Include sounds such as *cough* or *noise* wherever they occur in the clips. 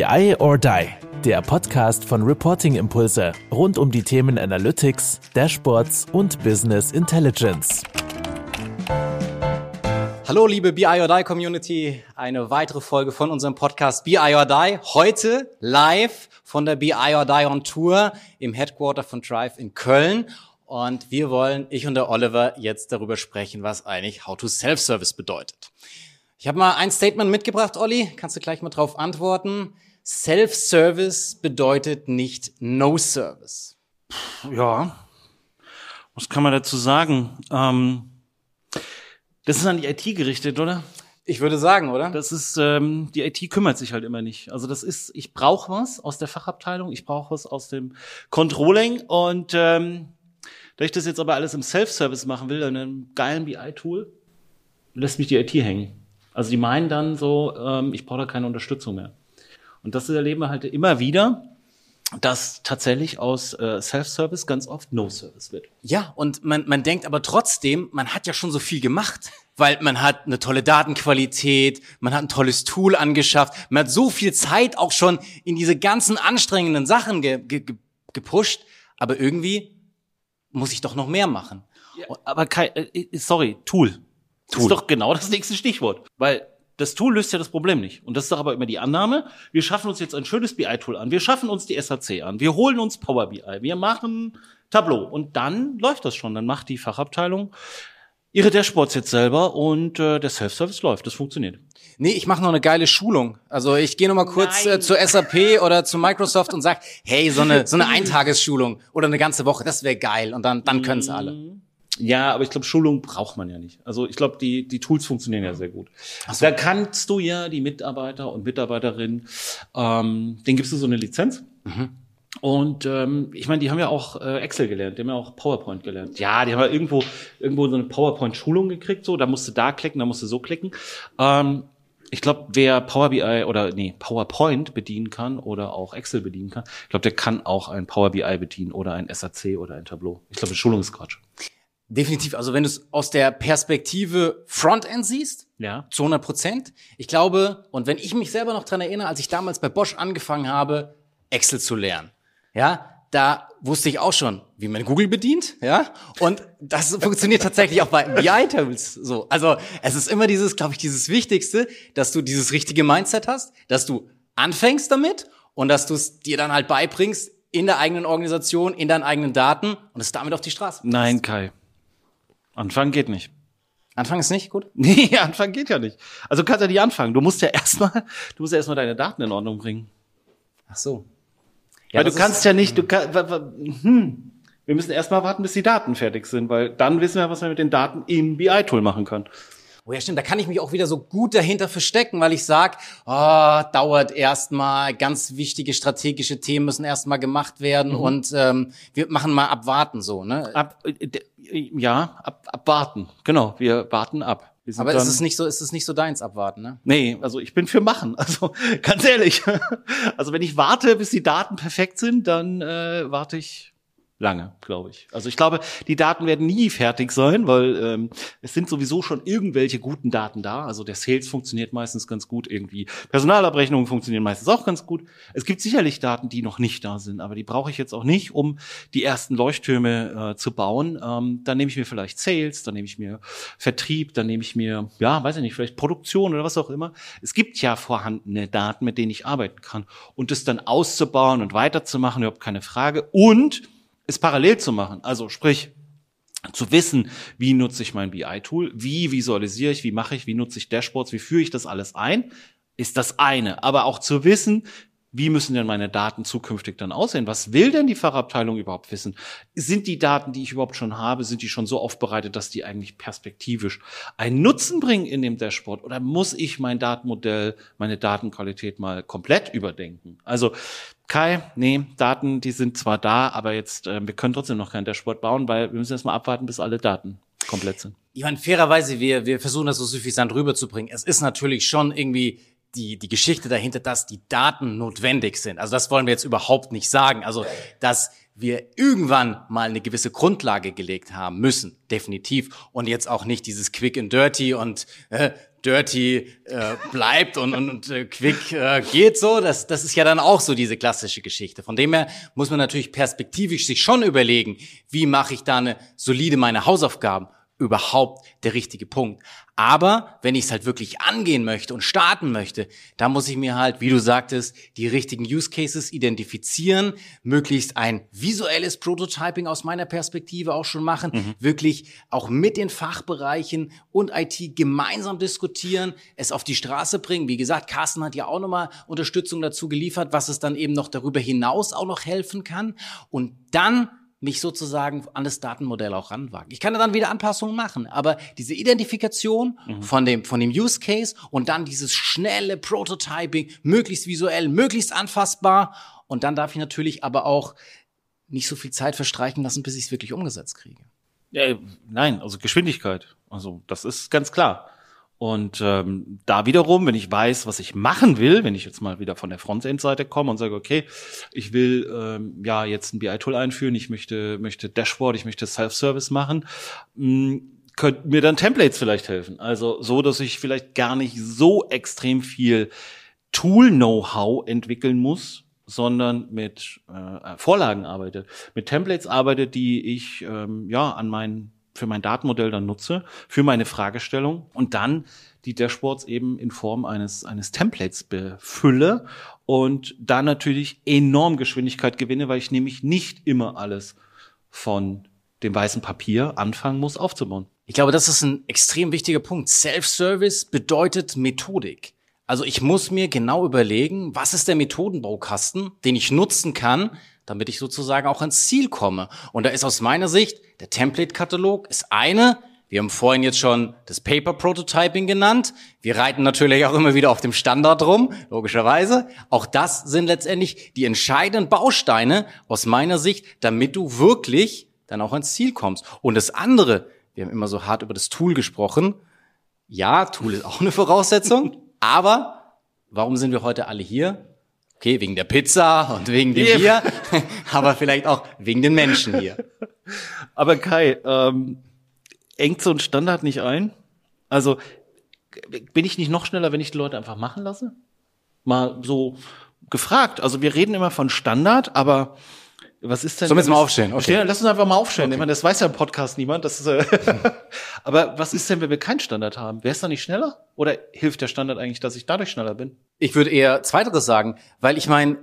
BI or Die, der Podcast von Reporting Impulse rund um die Themen Analytics, Dashboards und Business Intelligence. Hallo liebe BI or Die Community, eine weitere Folge von unserem Podcast BI or Die. Heute live von der BI or Die on Tour im Headquarter von Drive in Köln. Und wir wollen, ich und der Oliver, jetzt darüber sprechen, was eigentlich How to Self-Service bedeutet. Ich habe mal ein Statement mitgebracht, Olli. Kannst du gleich mal drauf antworten? Self-Service bedeutet nicht No-Service. Ja, was kann man dazu sagen? Ähm, das ist an die IT gerichtet, oder? Ich würde sagen, oder? Das ist, ähm, die IT kümmert sich halt immer nicht. Also das ist, ich brauche was aus der Fachabteilung, ich brauche was aus dem Controlling und ähm, da ich das jetzt aber alles im Self-Service machen will, in einem geilen BI-Tool, lässt mich die IT hängen. Also die meinen dann so, ähm, ich brauche da keine Unterstützung mehr. Und das erleben wir halt immer wieder, dass tatsächlich aus äh, Self-Service ganz oft No-Service wird. Ja, und man, man denkt aber trotzdem, man hat ja schon so viel gemacht, weil man hat eine tolle Datenqualität, man hat ein tolles Tool angeschafft, man hat so viel Zeit auch schon in diese ganzen anstrengenden Sachen ge, ge, gepusht, aber irgendwie muss ich doch noch mehr machen. Ja, aber kein, äh, sorry, Tool. Tool. Das ist doch genau das nächste Stichwort. Weil das Tool löst ja das Problem nicht. Und das ist doch aber immer die Annahme. Wir schaffen uns jetzt ein schönes BI-Tool an. Wir schaffen uns die SAC an. Wir holen uns Power BI. Wir machen Tableau. Und dann läuft das schon. Dann macht die Fachabteilung ihre Dashboards jetzt selber und äh, der Self-Service läuft. Das funktioniert. Nee, ich mache noch eine geile Schulung. Also ich gehe noch mal kurz äh, zur SAP oder zu Microsoft und sag, hey, so eine so eine *laughs* Eintagesschulung oder eine ganze Woche, das wäre geil und dann dann können es alle. Ja, aber ich glaube, Schulung braucht man ja nicht. Also ich glaube, die, die Tools funktionieren ja sehr gut. So. Da kannst du ja die Mitarbeiter und Mitarbeiterinnen, ähm, denen gibst du so eine Lizenz. Mhm. Und ähm, ich meine, die haben ja auch äh, Excel gelernt, die haben ja auch PowerPoint gelernt. Ja, die haben ja irgendwo irgendwo so eine PowerPoint-Schulung gekriegt, so, da musst du da klicken, da musst du so klicken. Ähm, ich glaube, wer Power BI oder nee, PowerPoint bedienen kann oder auch Excel bedienen kann, ich glaube, der kann auch ein Power BI bedienen oder ein SAC oder ein Tableau. Ich glaube, Schulung ist Quatsch. Definitiv. Also wenn du es aus der Perspektive Frontend siehst, ja. zu 100 Prozent. Ich glaube, und wenn ich mich selber noch dran erinnere, als ich damals bei Bosch angefangen habe, Excel zu lernen, ja, da wusste ich auch schon, wie man Google bedient, ja, und das funktioniert tatsächlich auch bei BI-Tools so. Also es ist immer dieses, glaube ich, dieses Wichtigste, dass du dieses richtige Mindset hast, dass du anfängst damit und dass du es dir dann halt beibringst in der eigenen Organisation, in deinen eigenen Daten und es damit auf die Straße. Nein, Kai. Anfangen geht nicht. Anfangen ist nicht gut? *laughs* Nee, Anfangen geht ja nicht. Also kannst ja nicht anfangen. Du musst ja erstmal, du musst ja erstmal deine Daten in Ordnung bringen. Ach so. Ja, weil du kannst ja nicht, du kann, hm, wir müssen erstmal warten, bis die Daten fertig sind, weil dann wissen wir, was wir mit den Daten im BI-Tool machen können. Oh ja, stimmt, da kann ich mich auch wieder so gut dahinter verstecken, weil ich sag, oh, dauert erstmal, ganz wichtige strategische Themen müssen erstmal gemacht werden mhm. und ähm, wir machen mal abwarten so, ne? Ab, äh, ja, ab, abwarten. Genau, wir warten ab. Aber ist es nicht so, ist es nicht so deins abwarten, ne? Nee, also ich bin für machen. *laughs* Also ganz ehrlich. Also wenn ich warte, bis die Daten perfekt sind, dann äh, warte ich lange, glaube ich. Also ich glaube, die Daten werden nie fertig sein, weil ähm, es sind sowieso schon irgendwelche guten Daten da. Also der Sales funktioniert meistens ganz gut irgendwie. Personalabrechnungen funktionieren meistens auch ganz gut. Es gibt sicherlich Daten, die noch nicht da sind, aber die brauche ich jetzt auch nicht, um die ersten Leuchttürme äh, zu bauen. Ähm, dann nehme ich mir vielleicht Sales, dann nehme ich mir Vertrieb, dann nehme ich mir, ja, weiß ich nicht, vielleicht Produktion oder was auch immer. Es gibt ja vorhandene Daten, mit denen ich arbeiten kann. Und das dann auszubauen und weiterzumachen, überhaupt keine Frage. Und es parallel zu machen. Also sprich, zu wissen, wie nutze ich mein BI-Tool, wie visualisiere ich, wie mache ich, wie nutze ich Dashboards, wie führe ich das alles ein, ist das eine. Aber auch zu wissen, wie müssen denn meine Daten zukünftig dann aussehen? Was will denn die Fachabteilung überhaupt wissen? Sind die Daten, die ich überhaupt schon habe, sind die schon so aufbereitet, dass die eigentlich perspektivisch einen Nutzen bringen in dem Dashboard? Oder muss ich mein Datenmodell, meine Datenqualität mal komplett überdenken? Also Kai, nee, Daten, die sind zwar da, aber jetzt, äh, wir können trotzdem noch kein Dashboard bauen, weil wir müssen erstmal abwarten, bis alle Daten komplett sind. Ich meine, fairerweise, wir, wir versuchen das so suffisant rüberzubringen. Es ist natürlich schon irgendwie die, die Geschichte dahinter, dass die Daten notwendig sind. Also das wollen wir jetzt überhaupt nicht sagen. Also, dass wir irgendwann mal eine gewisse Grundlage gelegt haben müssen, definitiv. Und jetzt auch nicht dieses Quick and Dirty und äh, Dirty äh, bleibt und, und, und äh, Quick äh, geht so. Das, das ist ja dann auch so diese klassische Geschichte. Von dem her muss man natürlich perspektivisch sich schon überlegen, wie mache ich da eine solide meine Hausaufgaben überhaupt der richtige Punkt. Aber wenn ich es halt wirklich angehen möchte und starten möchte, da muss ich mir halt, wie du sagtest, die richtigen Use Cases identifizieren, möglichst ein visuelles Prototyping aus meiner Perspektive auch schon machen, mhm. wirklich auch mit den Fachbereichen und IT gemeinsam diskutieren, es auf die Straße bringen. Wie gesagt, Carsten hat ja auch nochmal Unterstützung dazu geliefert, was es dann eben noch darüber hinaus auch noch helfen kann. Und dann mich sozusagen an das Datenmodell auch ranwagen. Ich kann dann wieder Anpassungen machen, aber diese Identifikation mhm. von dem, von dem Use Case und dann dieses schnelle Prototyping, möglichst visuell, möglichst anfassbar und dann darf ich natürlich aber auch nicht so viel Zeit verstreichen lassen, bis ich es wirklich umgesetzt kriege. Ja, nein, also Geschwindigkeit. Also das ist ganz klar. Und ähm, da wiederum, wenn ich weiß, was ich machen will, wenn ich jetzt mal wieder von der Frontend-Seite komme und sage, okay, ich will ähm, ja jetzt ein BI-Tool einführen, ich möchte möchte Dashboard, ich möchte Self-Service machen, mh, hm, könnten mir dann Templates vielleicht helfen. Also so, dass ich vielleicht gar nicht so extrem viel Tool-Know-how entwickeln muss, sondern mit äh, Vorlagen arbeite, mit Templates arbeite, die ich ähm, ja an meinen für mein Datenmodell dann nutze, für meine Fragestellung und dann die Dashboards eben in Form eines, eines Templates befülle und da natürlich enorm Geschwindigkeit gewinne, weil ich nämlich nicht immer alles von dem weißen Papier anfangen muss aufzubauen. Ich glaube, das ist ein extrem wichtiger Punkt. Self-Service bedeutet Methodik. Also ich muss mir genau überlegen, was ist der Methodenbaukasten, den ich nutzen kann, damit ich sozusagen auch ans Ziel komme. Und da ist aus meiner Sicht der Template-Katalog ist eine. Wir haben vorhin jetzt schon das Paper Prototyping genannt. Wir reiten natürlich auch immer wieder auf dem Standard rum, logischerweise. Auch das sind letztendlich die entscheidenden Bausteine aus meiner Sicht, damit du wirklich dann auch ans Ziel kommst. Und das andere, wir haben immer so hart über das Tool gesprochen. Ja, Tool ist auch eine Voraussetzung, aber warum sind wir heute alle hier? Okay, wegen der Pizza und wegen dem Bier, *laughs* aber vielleicht auch wegen den Menschen hier. Aber Kai, ähm, engt so ein Standard nicht ein? Also bin ich nicht noch schneller, wenn ich die Leute einfach machen lasse? Mal so gefragt. Also wir reden immer von Standard, aber was ist denn? Sollen wir jetzt mal aufstehen? Okay. Stehen, lass uns einfach mal aufstehen. Okay. Ich meine, das weiß ja im Podcast niemand. Das ist, äh *laughs* Aber was ist denn, wenn wir keinen Standard haben? Wäre es dann nicht schneller? Oder hilft der Standard eigentlich, dass ich dadurch schneller bin? Ich würde eher Zweiteres sagen, weil ich meine,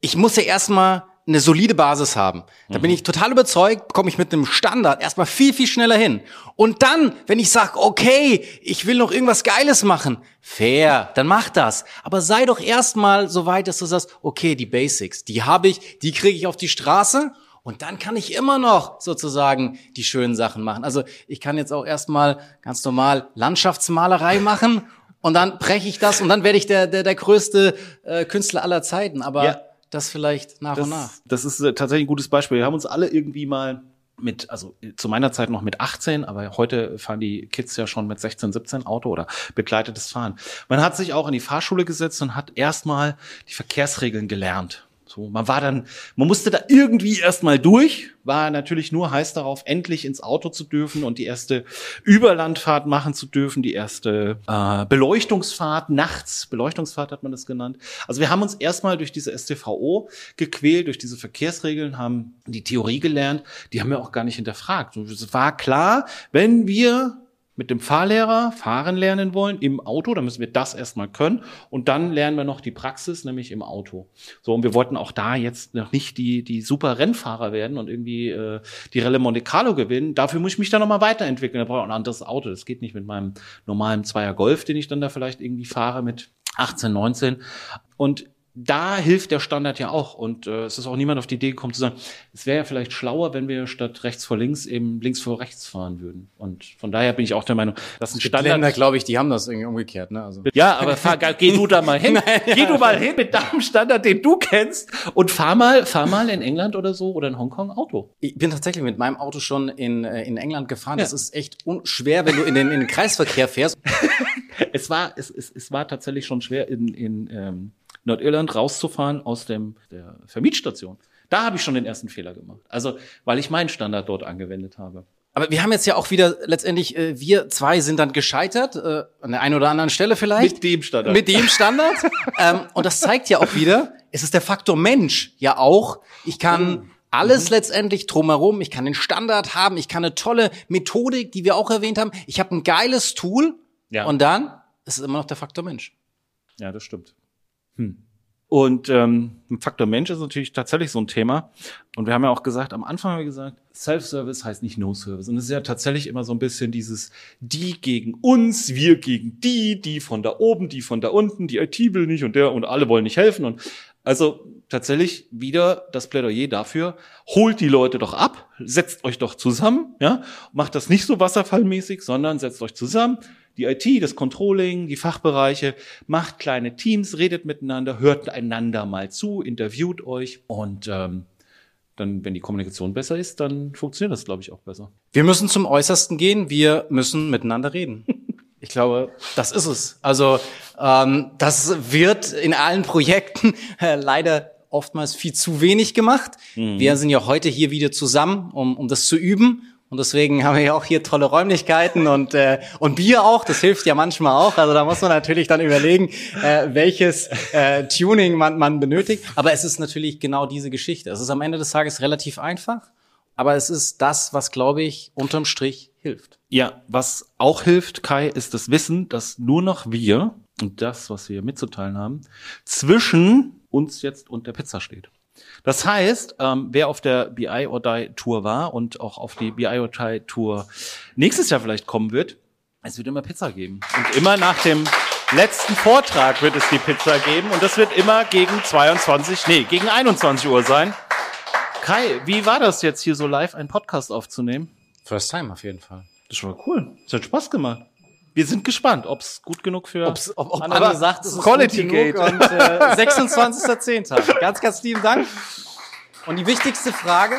ich muss ja erstmal eine solide Basis haben. Da mhm. bin ich total überzeugt, komme ich mit einem Standard erstmal viel, viel schneller hin. Und dann, wenn ich sage, okay, ich will noch irgendwas Geiles machen, fair, dann mach das. Aber sei doch erstmal so weit, dass du sagst, okay, die Basics, die habe ich, die kriege ich auf die Straße und dann kann ich immer noch sozusagen die schönen Sachen machen. Also ich kann jetzt auch erstmal ganz normal Landschaftsmalerei *laughs* machen und dann breche ich das und dann werde ich der, der, der größte äh, Künstler aller Zeiten. Aber ja das vielleicht nach das, und nach. Das ist äh, tatsächlich ein gutes Beispiel. Wir haben uns alle irgendwie mal mit, also zu meiner Zeit noch mit 18, aber heute fahren die Kids ja schon mit 16, 17 Auto oder begleitetes Fahren. Man hat sich auch in die Fahrschule gesetzt und hat erstmal die Verkehrsregeln gelernt. So, man war dann, man musste da irgendwie erstmal durch, war natürlich nur heiß darauf, endlich ins Auto zu dürfen und die erste Überlandfahrt machen zu dürfen, die erste äh, Beleuchtungsfahrt nachts, Beleuchtungsfahrt hat man das genannt. Also wir haben uns erstmal durch diese STVO gequält, durch diese Verkehrsregeln, haben die Theorie gelernt, die haben wir auch gar nicht hinterfragt. Und es war klar, wenn wir mit dem Fahrlehrer fahren lernen wollen im Auto, dann müssen wir das erstmal können und dann lernen wir noch die Praxis, nämlich im Auto. So, und wir wollten auch da jetzt noch nicht die, die super Rennfahrer werden und irgendwie äh, die Relle Monte Carlo gewinnen. Dafür muss ich mich dann nochmal weiterentwickeln. Da brauche ich ein anderes Auto. Das geht nicht mit meinem normalen Zweier Golf, den ich dann da vielleicht irgendwie fahre mit 18, 19. Und da hilft der Standard ja auch. Und äh, es ist auch niemand auf die Idee gekommen zu sagen, es wäre ja vielleicht schlauer, wenn wir statt rechts vor links eben links vor rechts fahren würden. Und von daher bin ich auch der Meinung, dass ein Standard. Länder, glaube ich, die haben das irgendwie umgekehrt. Ne? Also. Ja, aber fahr, geh du da mal hin. *laughs* Nein, geh du mal hin mit deinem Standard, den du kennst, und fahr mal, fahr mal in England oder so oder in Hongkong Auto. Ich bin tatsächlich mit meinem Auto schon in, äh, in England gefahren. Ja. Das ist echt schwer, wenn du in den, in den Kreisverkehr fährst. *laughs* es war, es, es, es war tatsächlich schon schwer in, in ähm, Nordirland rauszufahren aus dem, der Vermietstation. Da habe ich schon den ersten Fehler gemacht. Also, weil ich meinen Standard dort angewendet habe. Aber wir haben jetzt ja auch wieder letztendlich, äh, wir zwei sind dann gescheitert, äh, an der einen oder anderen Stelle vielleicht. Mit dem Standard. Mit dem Standard. *laughs* ähm, und das zeigt ja auch wieder, es ist der Faktor Mensch ja auch. Ich kann oh. alles mhm. letztendlich drumherum, ich kann den Standard haben, ich kann eine tolle Methodik, die wir auch erwähnt haben. Ich habe ein geiles Tool ja. und dann ist es immer noch der Faktor Mensch. Ja, das stimmt. Hm. Und ähm, Faktor Mensch ist natürlich tatsächlich so ein Thema. Und wir haben ja auch gesagt, am Anfang haben wir gesagt, Self-Service heißt nicht No-Service. Und es ist ja tatsächlich immer so ein bisschen dieses die gegen uns, wir gegen die, die von da oben, die von da unten, die IT will nicht und der und alle wollen nicht helfen. Und also tatsächlich wieder das Plädoyer dafür, holt die Leute doch ab, setzt euch doch zusammen, ja, macht das nicht so wasserfallmäßig, sondern setzt euch zusammen, die IT, das Controlling, die Fachbereiche, macht kleine Teams, redet miteinander, hört einander mal zu, interviewt euch und ähm, dann, wenn die Kommunikation besser ist, dann funktioniert das, glaube ich, auch besser. Wir müssen zum Äußersten gehen, wir müssen miteinander reden. *laughs* Ich glaube, das ist es. Also das wird in allen Projekten *laughs* äh, leider oftmals viel zu wenig gemacht. Mhm. Wir sind ja heute hier wieder zusammen, um, um das zu üben. Und deswegen *laughs* haben wir ja auch hier tolle Räumlichkeiten und, äh, und Bier auch. Das hilft ja manchmal auch. Also da muss man natürlich dann überlegen, äh, welches äh, Tuning man, man benötigt. Aber es ist natürlich genau diese Geschichte. Es ist am Ende des Tages relativ einfach. Aber es ist das, was, glaube ich, unterm Strich hilft. Ja, was auch hilft, Kai, ist das Wissen, dass nur noch wir und das, was wir mitzuteilen haben, zwischen uns jetzt und der Pizza steht. Das heißt, ähm, wer auf der BI or Die Tour war und auch auf die BI or Die Tour nächstes Jahr vielleicht kommen wird, es wird immer Pizza geben. Und immer nach dem letzten Vortrag wird es die Pizza geben und das wird immer gegen 22, nee, gegen 21 Uhr sein. Kai, wie war das jetzt hier so live einen Podcast aufzunehmen? First time auf jeden Fall. Das war cool. Es hat Spaß gemacht. Wir sind gespannt, ob es gut genug für Ob's, ob, ob Anna sagt, es ist Quality gut Gate. und äh, *laughs* 26.10. Ganz, ganz lieben Dank. Und die wichtigste Frage.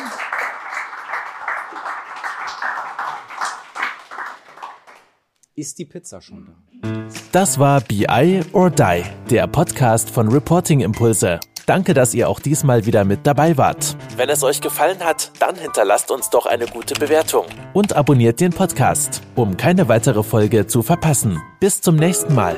Ist die Pizza schon da? Das war BI or Die, der Podcast von Reporting Impulse. Danke, dass ihr auch diesmal wieder mit dabei wart. Wenn es euch gefallen hat, dann hinterlasst uns doch eine gute Bewertung. Und abonniert den Podcast, um keine weitere Folge zu verpassen. Bis zum nächsten Mal.